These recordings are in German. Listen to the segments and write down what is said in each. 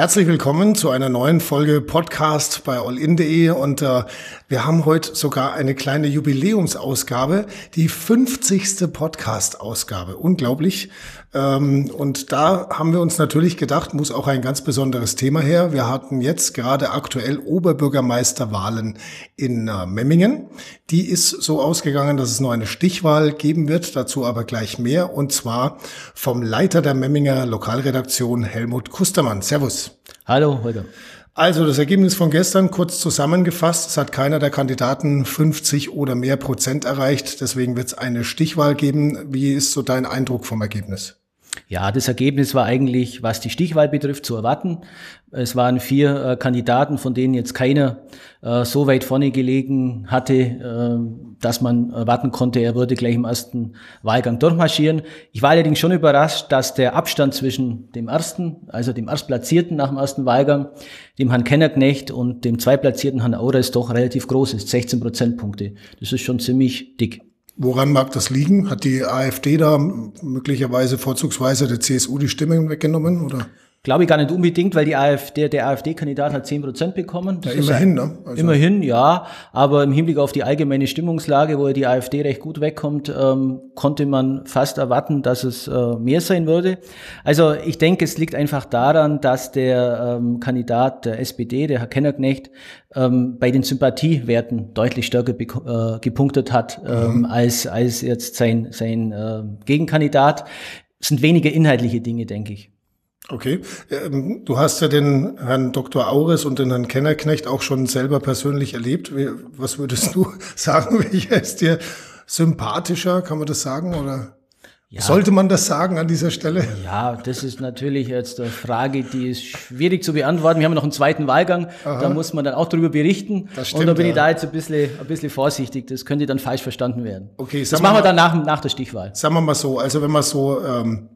Herzlich willkommen zu einer neuen Folge Podcast bei allin.de und äh, wir haben heute sogar eine kleine Jubiläumsausgabe, die 50. Podcast-Ausgabe. Unglaublich. Ähm, und da haben wir uns natürlich gedacht, muss auch ein ganz besonderes Thema her. Wir hatten jetzt gerade aktuell Oberbürgermeisterwahlen in äh, Memmingen. Die ist so ausgegangen, dass es noch eine Stichwahl geben wird, dazu aber gleich mehr und zwar vom Leiter der Memminger Lokalredaktion Helmut Kustermann. Servus. Hallo, Holger. Also das Ergebnis von gestern kurz zusammengefasst. Es hat keiner der Kandidaten 50 oder mehr Prozent erreicht. Deswegen wird es eine Stichwahl geben. Wie ist so dein Eindruck vom Ergebnis? Ja, das Ergebnis war eigentlich, was die Stichwahl betrifft, zu erwarten. Es waren vier äh, Kandidaten, von denen jetzt keiner äh, so weit vorne gelegen hatte, äh, dass man erwarten konnte, er würde gleich im ersten Wahlgang durchmarschieren. Ich war allerdings schon überrascht, dass der Abstand zwischen dem ersten, also dem Erstplatzierten nach dem ersten Wahlgang, dem Herrn Kennerknecht und dem Zweitplatzierten Herrn Aures doch relativ groß ist, 16 Prozentpunkte. Das ist schon ziemlich dick. Woran mag das liegen? Hat die AfD da möglicherweise vorzugsweise der CSU die Stimmen weggenommen oder? Glaube ich gar nicht unbedingt, weil die AfD, der AfD-Kandidat hat zehn Prozent bekommen. Ja, immerhin, ne? Also immerhin, ja. Aber im Hinblick auf die allgemeine Stimmungslage, wo die AfD recht gut wegkommt, ähm, konnte man fast erwarten, dass es äh, mehr sein würde. Also ich denke, es liegt einfach daran, dass der ähm, Kandidat der SPD, der Herr Kennerknecht, ähm, bei den Sympathiewerten deutlich stärker äh, gepunktet hat ähm, mhm. als, als jetzt sein, sein äh, Gegenkandidat. Es sind wenige inhaltliche Dinge, denke ich. Okay. Ähm, du hast ja den Herrn Dr. Aures und den Herrn Kennerknecht auch schon selber persönlich erlebt. Was würdest du sagen? Welcher ist dir sympathischer? Kann man das sagen? Oder? Ja. Sollte man das sagen an dieser Stelle? Ja, das ist natürlich jetzt eine Frage, die ist schwierig zu beantworten. Wir haben noch einen zweiten Wahlgang, Aha. da muss man dann auch darüber berichten. Das stimmt, und da bin ja. ich da jetzt ein bisschen, ein bisschen vorsichtig. Das könnte dann falsch verstanden werden. Okay, das machen wir dann nach, nach der Stichwahl. Sagen wir mal so, also wenn man so ähm,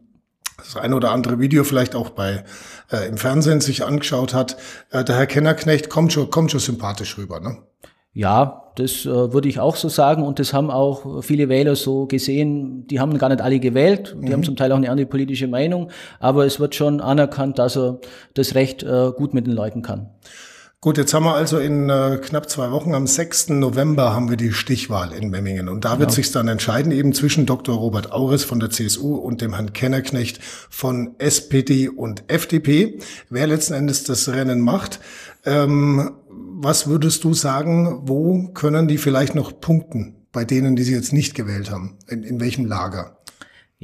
das eine oder andere Video vielleicht auch bei äh, im Fernsehen sich angeschaut hat, äh, der Herr Kennerknecht kommt schon, kommt schon sympathisch rüber, ne? Ja, das äh, würde ich auch so sagen und das haben auch viele Wähler so gesehen. Die haben gar nicht alle gewählt, die mhm. haben zum Teil auch eine andere politische Meinung, aber es wird schon anerkannt, dass er das Recht äh, gut mit den Leuten kann. Gut, jetzt haben wir also in äh, knapp zwei Wochen, am 6. November haben wir die Stichwahl in Memmingen. Und da wird sich dann entscheiden, eben zwischen Dr. Robert Auris von der CSU und dem Herrn Kennerknecht von SPD und FDP, wer letzten Endes das Rennen macht. Ähm, was würdest du sagen, wo können die vielleicht noch punkten bei denen, die sie jetzt nicht gewählt haben? In, in welchem Lager?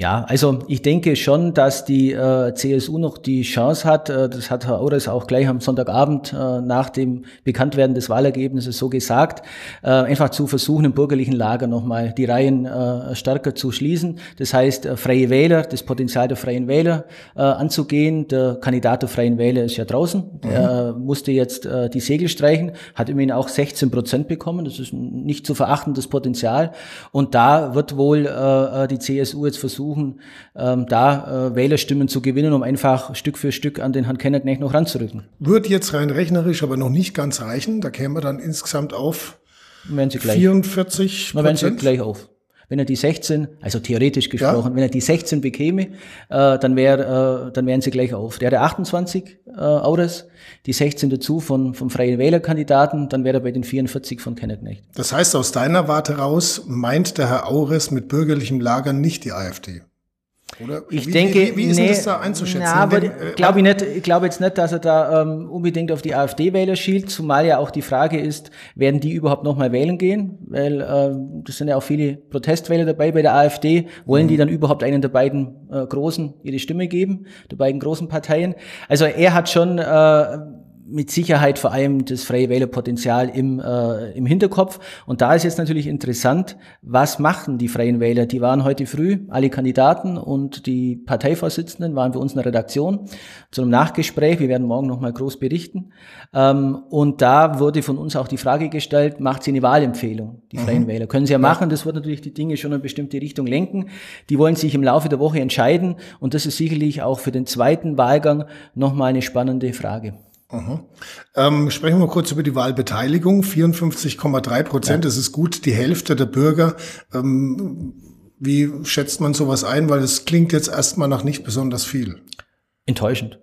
Ja, also ich denke schon, dass die äh, CSU noch die Chance hat, äh, das hat Herr Ores auch gleich am Sonntagabend äh, nach dem Bekanntwerden des Wahlergebnisses so gesagt, äh, einfach zu versuchen, im bürgerlichen Lager nochmal die Reihen äh, stärker zu schließen. Das heißt, äh, Freie Wähler, das Potenzial der Freien Wähler äh, anzugehen. Der Kandidat der Freien Wähler ist ja draußen, mhm. musste jetzt äh, die Segel streichen, hat immerhin auch 16 Prozent bekommen, das ist ein nicht zu verachtendes Potenzial. Und da wird wohl äh, äh die CSU jetzt versuchen, versuchen, ähm, da äh, Wählerstimmen zu gewinnen, um einfach Stück für Stück an den Herrn Kennerknecht noch ranzurücken. Wird jetzt rein rechnerisch aber noch nicht ganz reichen. Da kämen wir dann insgesamt auf werden Sie gleich, 44 Prozent. werden Sie gleich auf. Wenn er die 16, also theoretisch gesprochen, ja. wenn er die 16 bekäme, äh, dann, wär, äh, dann wären sie gleich auf. Der hat 28 äh, Autos, die 16 dazu von, vom Freien Wählerkandidaten, dann wäre er bei den 44 von Kenneth Knecht. Das heißt, aus deiner Warte raus meint der Herr Aures mit bürgerlichem Lager nicht die AfD? Oder? Ich wie, denke, wie, wie ist nee, das da einzuschätzen? Ja, aber äh, glaube ich nicht. Ich glaube jetzt nicht, dass er da ähm, unbedingt auf die AfD-Wähler schielt, zumal ja auch die Frage ist, werden die überhaupt nochmal wählen gehen? Weil äh, das sind ja auch viele Protestwähler dabei bei der AfD. Wollen mhm. die dann überhaupt einen der beiden äh, großen ihre Stimme geben, der beiden großen Parteien? Also er hat schon äh, mit Sicherheit vor allem das freie Wählerpotenzial im, äh, im Hinterkopf. Und da ist jetzt natürlich interessant, was machen die Freien Wähler? Die waren heute früh, alle Kandidaten und die Parteivorsitzenden waren bei uns in der Redaktion zu einem Nachgespräch. Wir werden morgen nochmal groß berichten. Ähm, und da wurde von uns auch die Frage gestellt, macht sie eine Wahlempfehlung, die mhm. Freien Wähler? Können sie ja machen, das wird natürlich die Dinge schon in eine bestimmte Richtung lenken. Die wollen sich im Laufe der Woche entscheiden und das ist sicherlich auch für den zweiten Wahlgang nochmal eine spannende Frage. Ähm, sprechen wir kurz über die Wahlbeteiligung. 54,3 Prozent, ja. das ist gut die Hälfte der Bürger. Ähm, wie schätzt man sowas ein? Weil es klingt jetzt erstmal nach nicht besonders viel. Enttäuschend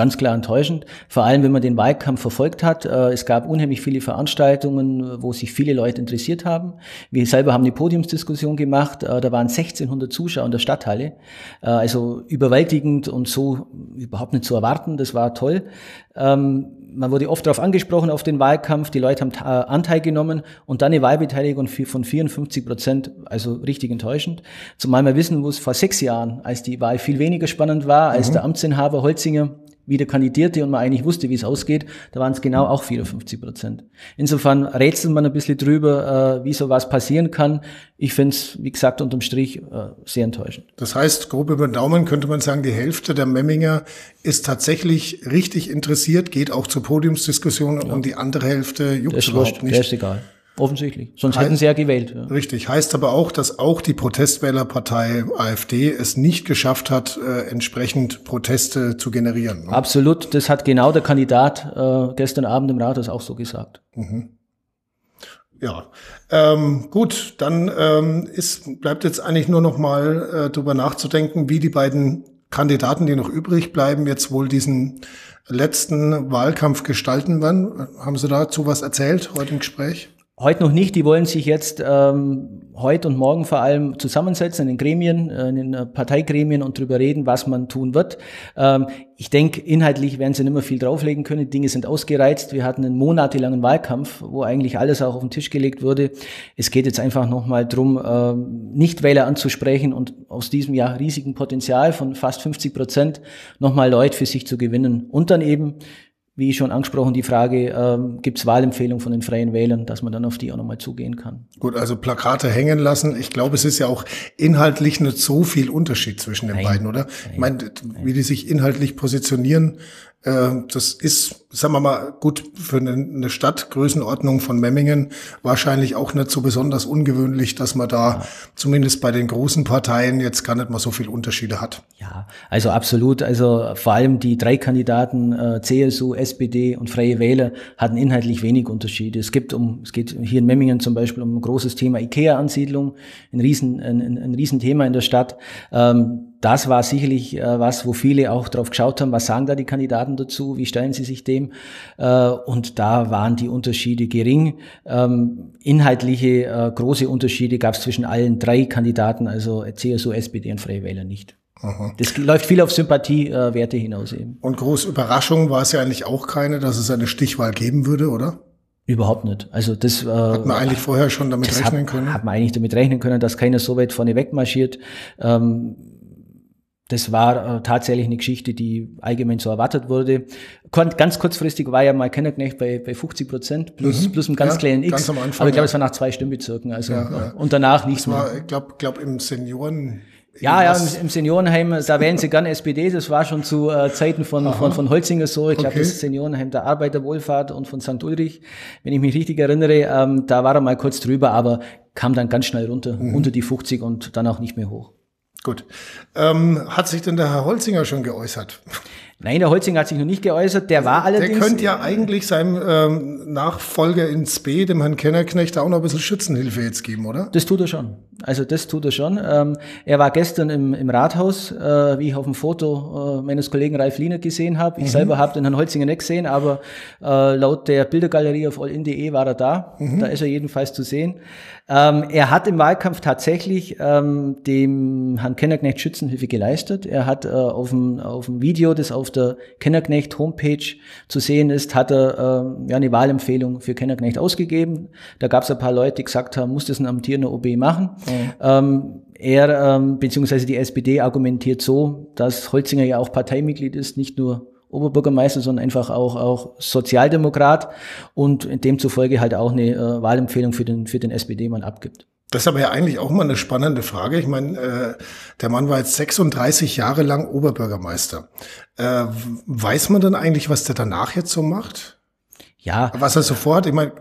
ganz klar enttäuschend. Vor allem, wenn man den Wahlkampf verfolgt hat. Äh, es gab unheimlich viele Veranstaltungen, wo sich viele Leute interessiert haben. Wir selber haben eine Podiumsdiskussion gemacht. Äh, da waren 1600 Zuschauer in der Stadthalle. Äh, also überwältigend und so überhaupt nicht zu erwarten. Das war toll. Ähm, man wurde oft darauf angesprochen, auf den Wahlkampf. Die Leute haben Anteil genommen und dann eine Wahlbeteiligung von 54 Prozent, also richtig enttäuschend. Zumal wir wissen, wo es vor sechs Jahren, als die Wahl viel weniger spannend war, als mhm. der Amtsinhaber Holzinger wieder kandidierte und man eigentlich wusste, wie es ausgeht, da waren es genau auch 54 Prozent. Insofern rätselt man ein bisschen drüber, äh, wie sowas passieren kann. Ich finde es, wie gesagt, unterm Strich äh, sehr enttäuschend. Das heißt, grob über den Daumen könnte man sagen, die Hälfte der Memminger ist tatsächlich richtig interessiert, geht auch zur Podiumsdiskussion ja. und die andere Hälfte juckt überhaupt nicht. Das ist egal. Offensichtlich. Sonst heißt, hätten sie ja gewählt. Ja. Richtig. Heißt aber auch, dass auch die Protestwählerpartei AfD es nicht geschafft hat, äh, entsprechend Proteste zu generieren. Ne? Absolut. Das hat genau der Kandidat äh, gestern Abend im Rathaus auch so gesagt. Mhm. Ja, ähm, gut, dann ähm, ist, bleibt jetzt eigentlich nur noch mal äh, drüber nachzudenken, wie die beiden Kandidaten, die noch übrig bleiben, jetzt wohl diesen letzten Wahlkampf gestalten werden. Haben Sie dazu was erzählt heute im Gespräch? Heute noch nicht, die wollen sich jetzt ähm, heute und morgen vor allem zusammensetzen in den Gremien, äh, in den äh, Parteigremien und darüber reden, was man tun wird. Ähm, ich denke, inhaltlich werden sie nicht mehr viel drauflegen können. Die Dinge sind ausgereizt. Wir hatten einen monatelangen Wahlkampf, wo eigentlich alles auch auf den Tisch gelegt wurde. Es geht jetzt einfach nochmal drum, ähm, Nichtwähler anzusprechen und aus diesem ja riesigen Potenzial von fast 50 Prozent nochmal Leute für sich zu gewinnen und dann eben wie schon angesprochen, die Frage, ähm, gibt es Wahlempfehlungen von den Freien Wählern, dass man dann auf die auch nochmal zugehen kann. Gut, also Plakate hängen lassen. Ich glaube, es ist ja auch inhaltlich nicht so viel Unterschied zwischen den Nein. beiden, oder? Nein. Ich meine, wie die sich inhaltlich positionieren, das ist, sagen wir mal, gut für eine Stadtgrößenordnung von Memmingen wahrscheinlich auch nicht so besonders ungewöhnlich, dass man da zumindest bei den großen Parteien jetzt gar nicht mal so viel Unterschiede hat. Ja, also absolut. Also vor allem die drei Kandidaten äh, CSU, SPD und Freie Wähler hatten inhaltlich wenig Unterschiede. Es gibt um, es geht hier in Memmingen zum Beispiel um ein großes Thema IKEA-Ansiedlung, ein riesen, ein, ein, ein Riesenthema in der Stadt. Ähm, das war sicherlich äh, was, wo viele auch drauf geschaut haben, was sagen da die Kandidaten dazu, wie stellen sie sich dem? Äh, und da waren die Unterschiede gering. Ähm, inhaltliche äh, große Unterschiede gab es zwischen allen drei Kandidaten, also CSU, SPD und Freie Wähler nicht. Aha. Das läuft viel auf Sympathiewerte hinaus eben. Und große Überraschung war es ja eigentlich auch keine, dass es eine Stichwahl geben würde, oder? Überhaupt nicht. Also das äh, hat man eigentlich vorher schon damit rechnen hat, können. Hat man eigentlich damit rechnen können, dass keiner so weit vorne wegmarschiert. Ähm, das war äh, tatsächlich eine Geschichte, die allgemein so erwartet wurde. Ganz kurzfristig war ja mal Kennerknecht bei, bei 50 Prozent plus, mhm. plus einem ganz ja, kleinen X. Ganz am Anfang, aber ich glaube, ja. es war nach zwei Stimmbezirken. Also ja, und danach nichts mehr. Ich glaube, glaub im Senioren ja, ja, im, Seniorenheim, da wählen sie gerne SPD. Das war schon zu äh, Zeiten von, von, von Holzinger so. Ich glaube, okay. das Seniorenheim der Arbeiterwohlfahrt und von St. Ulrich, wenn ich mich richtig erinnere, ähm, da war er mal kurz drüber, aber kam dann ganz schnell runter, mhm. unter die 50 und dann auch nicht mehr hoch. Gut. Ähm, hat sich denn der Herr Holzinger schon geäußert? Nein, der Holzinger hat sich noch nicht geäußert. Der war allerdings. Der könnte ja eigentlich seinem ähm, Nachfolger ins B, dem Herrn Kennerknecht, auch noch ein bisschen Schützenhilfe jetzt geben, oder? Das tut er schon. Also das tut er schon. Ähm, er war gestern im, im Rathaus, äh, wie ich auf dem Foto äh, meines Kollegen Ralf Liener gesehen habe. Ich mhm. selber habe den Herrn Holzinger nicht gesehen, aber äh, laut der Bildergalerie auf allin.de war er da. Mhm. Da ist er jedenfalls zu sehen. Ähm, er hat im Wahlkampf tatsächlich ähm, dem Herrn Kennerknecht Schützenhilfe geleistet. Er hat äh, auf, dem, auf dem Video, das auf der Kennerknecht Homepage zu sehen ist, hat er äh, ja, eine Wahlempfehlung für Kennerknecht ausgegeben. Da gab es ein paar Leute, die gesagt haben, muss das ein amtierender OB machen. Mhm. Ähm, er ähm, beziehungsweise die SPD argumentiert so, dass Holzinger ja auch Parteimitglied ist, nicht nur Oberbürgermeister, sondern einfach auch, auch Sozialdemokrat und demzufolge halt auch eine äh, Wahlempfehlung für den, für den SPD-Mann abgibt. Das ist aber ja eigentlich auch mal eine spannende Frage. Ich meine, äh, der Mann war jetzt 36 Jahre lang Oberbürgermeister. Äh, weiß man dann eigentlich, was der danach jetzt so macht? Ja. Was er so vorhat? Ich meine,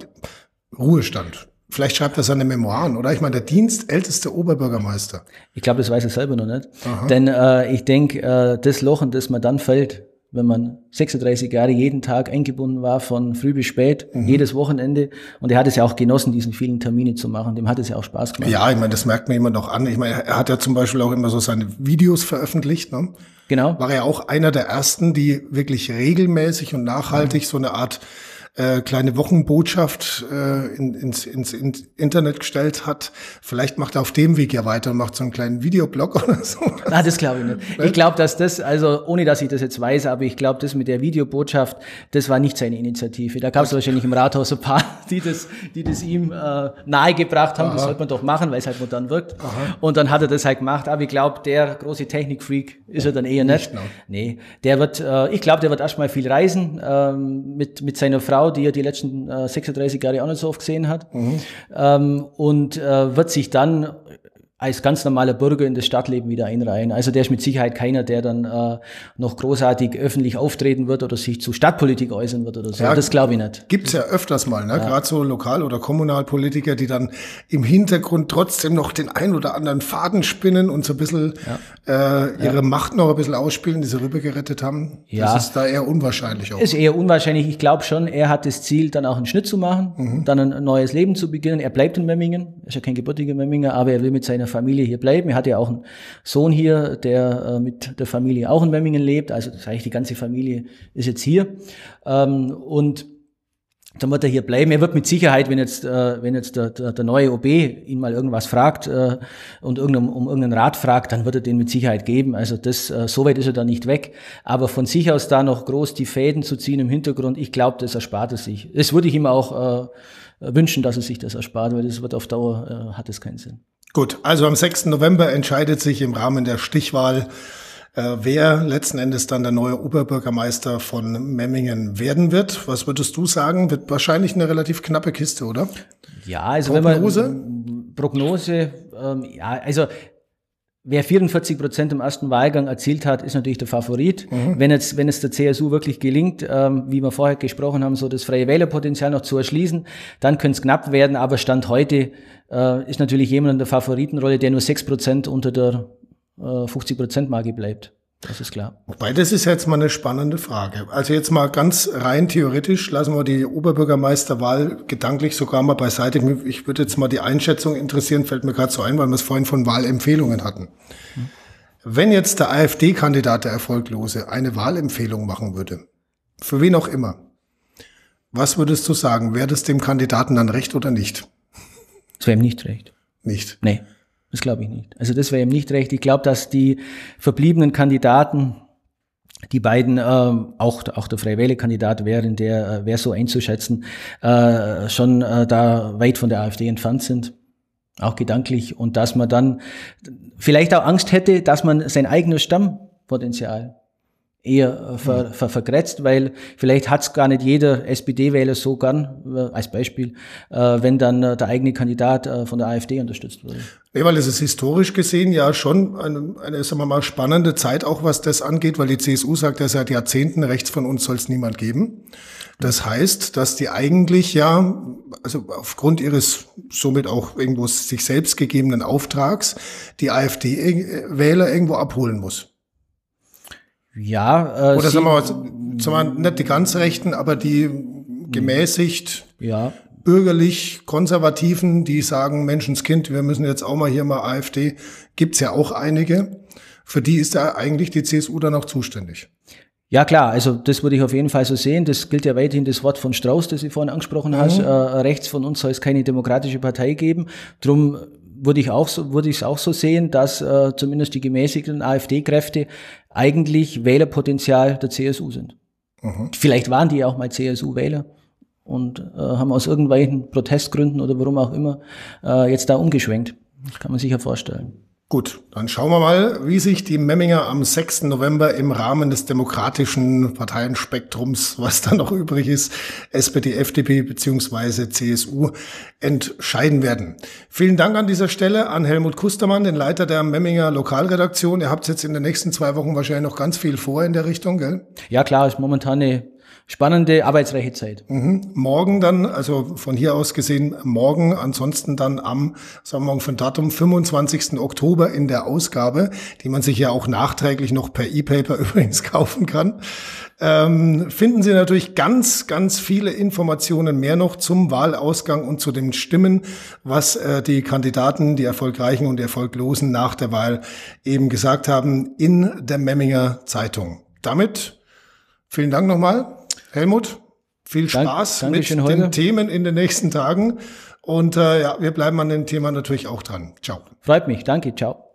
Ruhestand. Vielleicht schreibt er seine Memoiren, oder? Ich meine, der dienstälteste Oberbürgermeister. Ich glaube, das weiß er selber noch nicht. Aha. Denn äh, ich denke, äh, das Loch, in das man dann fällt, wenn man 36 Jahre jeden Tag eingebunden war, von früh bis spät, mhm. jedes Wochenende. Und er hat es ja auch genossen, diesen vielen Termine zu machen. Dem hat es ja auch Spaß gemacht. Ja, ich meine, das merkt man immer noch an. Ich meine, er hat ja zum Beispiel auch immer so seine Videos veröffentlicht. Ne? Genau. War er auch einer der ersten, die wirklich regelmäßig und nachhaltig mhm. so eine Art äh, kleine Wochenbotschaft äh, in, ins, ins, ins Internet gestellt hat. Vielleicht macht er auf dem Weg ja weiter und macht so einen kleinen Videoblog oder so. Na, das glaube ich nicht. Ich glaube, dass das, also ohne dass ich das jetzt weiß, aber ich glaube, das mit der Videobotschaft, das war nicht seine Initiative. Da gab es wahrscheinlich im Rathaus ein paar, die das, die das ihm äh, nahegebracht haben. Aha. Das sollte man doch machen, weil es halt modern wirkt. Aha. Und dann hat er das halt gemacht. Aber ich glaube, der große Technikfreak ist er dann eher nicht. nicht nee, der wird, äh, ich glaube, der wird erstmal viel reisen ähm, mit, mit seiner Frau die er die letzten äh, 36 Jahre auch nicht so oft gesehen hat. Mhm. Ähm, und äh, wird sich dann als ganz normaler Bürger in das Stadtleben wieder einreihen. Also der ist mit Sicherheit keiner, der dann äh, noch großartig öffentlich auftreten wird oder sich zu Stadtpolitik äußern wird oder so. Ja, das glaube ich nicht. Gibt's ja öfters mal, ne? Ja. gerade so Lokal- oder Kommunalpolitiker, die dann im Hintergrund trotzdem noch den ein oder anderen Faden spinnen und so ein bisschen ja. äh, ihre. Macht noch ein bisschen ausspielen, die sie rübergerettet haben. Ja. Das ist da eher unwahrscheinlich auch. Ist eher unwahrscheinlich. Ich glaube schon, er hat das Ziel, dann auch einen Schnitt zu machen, mhm. dann ein neues Leben zu beginnen. Er bleibt in Memmingen, ist ja kein gebürtiger Memminger, aber er will mit seiner Familie hier bleiben. Er hat ja auch einen Sohn hier, der äh, mit der Familie auch in Memmingen lebt. Also das heißt, die ganze Familie ist jetzt hier. Ähm, und dann wird er hier bleiben. Er wird mit Sicherheit, wenn jetzt, äh, wenn jetzt der, der, der neue OB ihn mal irgendwas fragt äh, und irgendein, um irgendeinen Rat fragt, dann wird er den mit Sicherheit geben. Also das, äh, so weit ist er da nicht weg. Aber von sich aus da noch groß die Fäden zu ziehen im Hintergrund, ich glaube, das erspart er sich. Das würde ich ihm auch äh, wünschen, dass er sich das erspart, weil das wird auf Dauer, äh, hat es keinen Sinn. Gut, also am 6. November entscheidet sich im Rahmen der Stichwahl, äh, wer letzten Endes dann der neue Oberbürgermeister von Memmingen werden wird. Was würdest du sagen? Wird wahrscheinlich eine relativ knappe Kiste, oder? Ja, also Prognose? wenn man Prognose, ähm, ja, also Wer 44 Prozent im ersten Wahlgang erzielt hat, ist natürlich der Favorit. Mhm. Wenn jetzt, wenn es der CSU wirklich gelingt, ähm, wie wir vorher gesprochen haben, so das freie Wählerpotenzial noch zu erschließen, dann könnte es knapp werden. Aber Stand heute äh, ist natürlich jemand in der Favoritenrolle, der nur 6 Prozent unter der äh, 50 Prozent Marke bleibt. Das ist klar. Wobei, das ist jetzt mal eine spannende Frage. Also jetzt mal ganz rein theoretisch, lassen wir die Oberbürgermeisterwahl gedanklich sogar mal beiseite. Ich würde jetzt mal die Einschätzung interessieren, fällt mir gerade so ein, weil wir es vorhin von Wahlempfehlungen hatten. Hm. Wenn jetzt der AfD-Kandidat, der Erfolglose, eine Wahlempfehlung machen würde, für wen auch immer, was würdest du sagen? Wäre das dem Kandidaten dann recht oder nicht? Das wäre ihm nicht recht. Nicht? Nee. Das glaube ich nicht. Also das wäre ihm nicht recht. Ich glaube, dass die verbliebenen Kandidaten, die beiden, äh, auch, auch der Freie Wähler-Kandidat wären, der äh, wäre so einzuschätzen, äh, schon äh, da weit von der AfD entfernt sind, auch gedanklich, und dass man dann vielleicht auch Angst hätte, dass man sein eigenes Stammpotenzial eher äh, ver, ver, vergrätzt, weil vielleicht hat's gar nicht jeder SPD-Wähler so gern, äh, als Beispiel, äh, wenn dann der eigene Kandidat von der AfD unterstützt wurde. Nee, weil es ist historisch gesehen ja schon eine, eine sagen wir mal, spannende Zeit, auch was das angeht, weil die CSU sagt ja seit Jahrzehnten, rechts von uns soll es niemand geben. Das heißt, dass die eigentlich ja, also aufgrund ihres somit auch irgendwo sich selbst gegebenen Auftrags, die AfD-Wähler irgendwo abholen muss. Ja. Äh, Oder sagen wir mal, wir nicht die ganz Rechten, aber die gemäßigt, ja. bürgerlich, konservativen, die sagen, Menschenskind, wir müssen jetzt auch mal hier mal AfD, gibt's ja auch einige. Für die ist da eigentlich die CSU dann auch zuständig. Ja klar, also das würde ich auf jeden Fall so sehen. Das gilt ja weiterhin das Wort von Strauß, das du vorhin angesprochen mhm. hast. Äh, rechts von uns soll es keine demokratische Partei geben. Drum würde ich auch so, würde ich es auch so sehen, dass äh, zumindest die gemäßigten AfD-Kräfte eigentlich Wählerpotenzial der CSU sind. Mhm. Vielleicht waren die ja auch mal CSU-Wähler und äh, haben aus irgendwelchen Protestgründen oder warum auch immer äh, jetzt da umgeschwenkt. Das kann man sich ja vorstellen. Gut, dann schauen wir mal, wie sich die Memminger am 6. November im Rahmen des demokratischen Parteienspektrums, was da noch übrig ist, SPD, FDP beziehungsweise CSU, entscheiden werden. Vielen Dank an dieser Stelle an Helmut Kustermann, den Leiter der Memminger Lokalredaktion. Ihr habt jetzt in den nächsten zwei Wochen wahrscheinlich noch ganz viel vor in der Richtung, gell? Ja klar, ist momentan eine spannende arbeitsreiche Zeit. Mhm. Morgen dann, also von hier aus gesehen morgen, ansonsten dann am, sagen wir mal von Datum 25. Oktober in der Ausgabe, die man sich ja auch nachträglich noch per E-Paper übrigens kaufen kann, ähm, finden Sie natürlich ganz, ganz viele Informationen mehr noch zum Wahlausgang und zu den Stimmen, was äh, die Kandidaten, die Erfolgreichen und Erfolglosen nach der Wahl eben gesagt haben in der Memminger Zeitung. Damit vielen Dank nochmal. Helmut, viel Spaß Dank, mit Holger. den Themen in den nächsten Tagen. Und äh, ja, wir bleiben an dem Thema natürlich auch dran. Ciao. Freut mich. Danke. Ciao.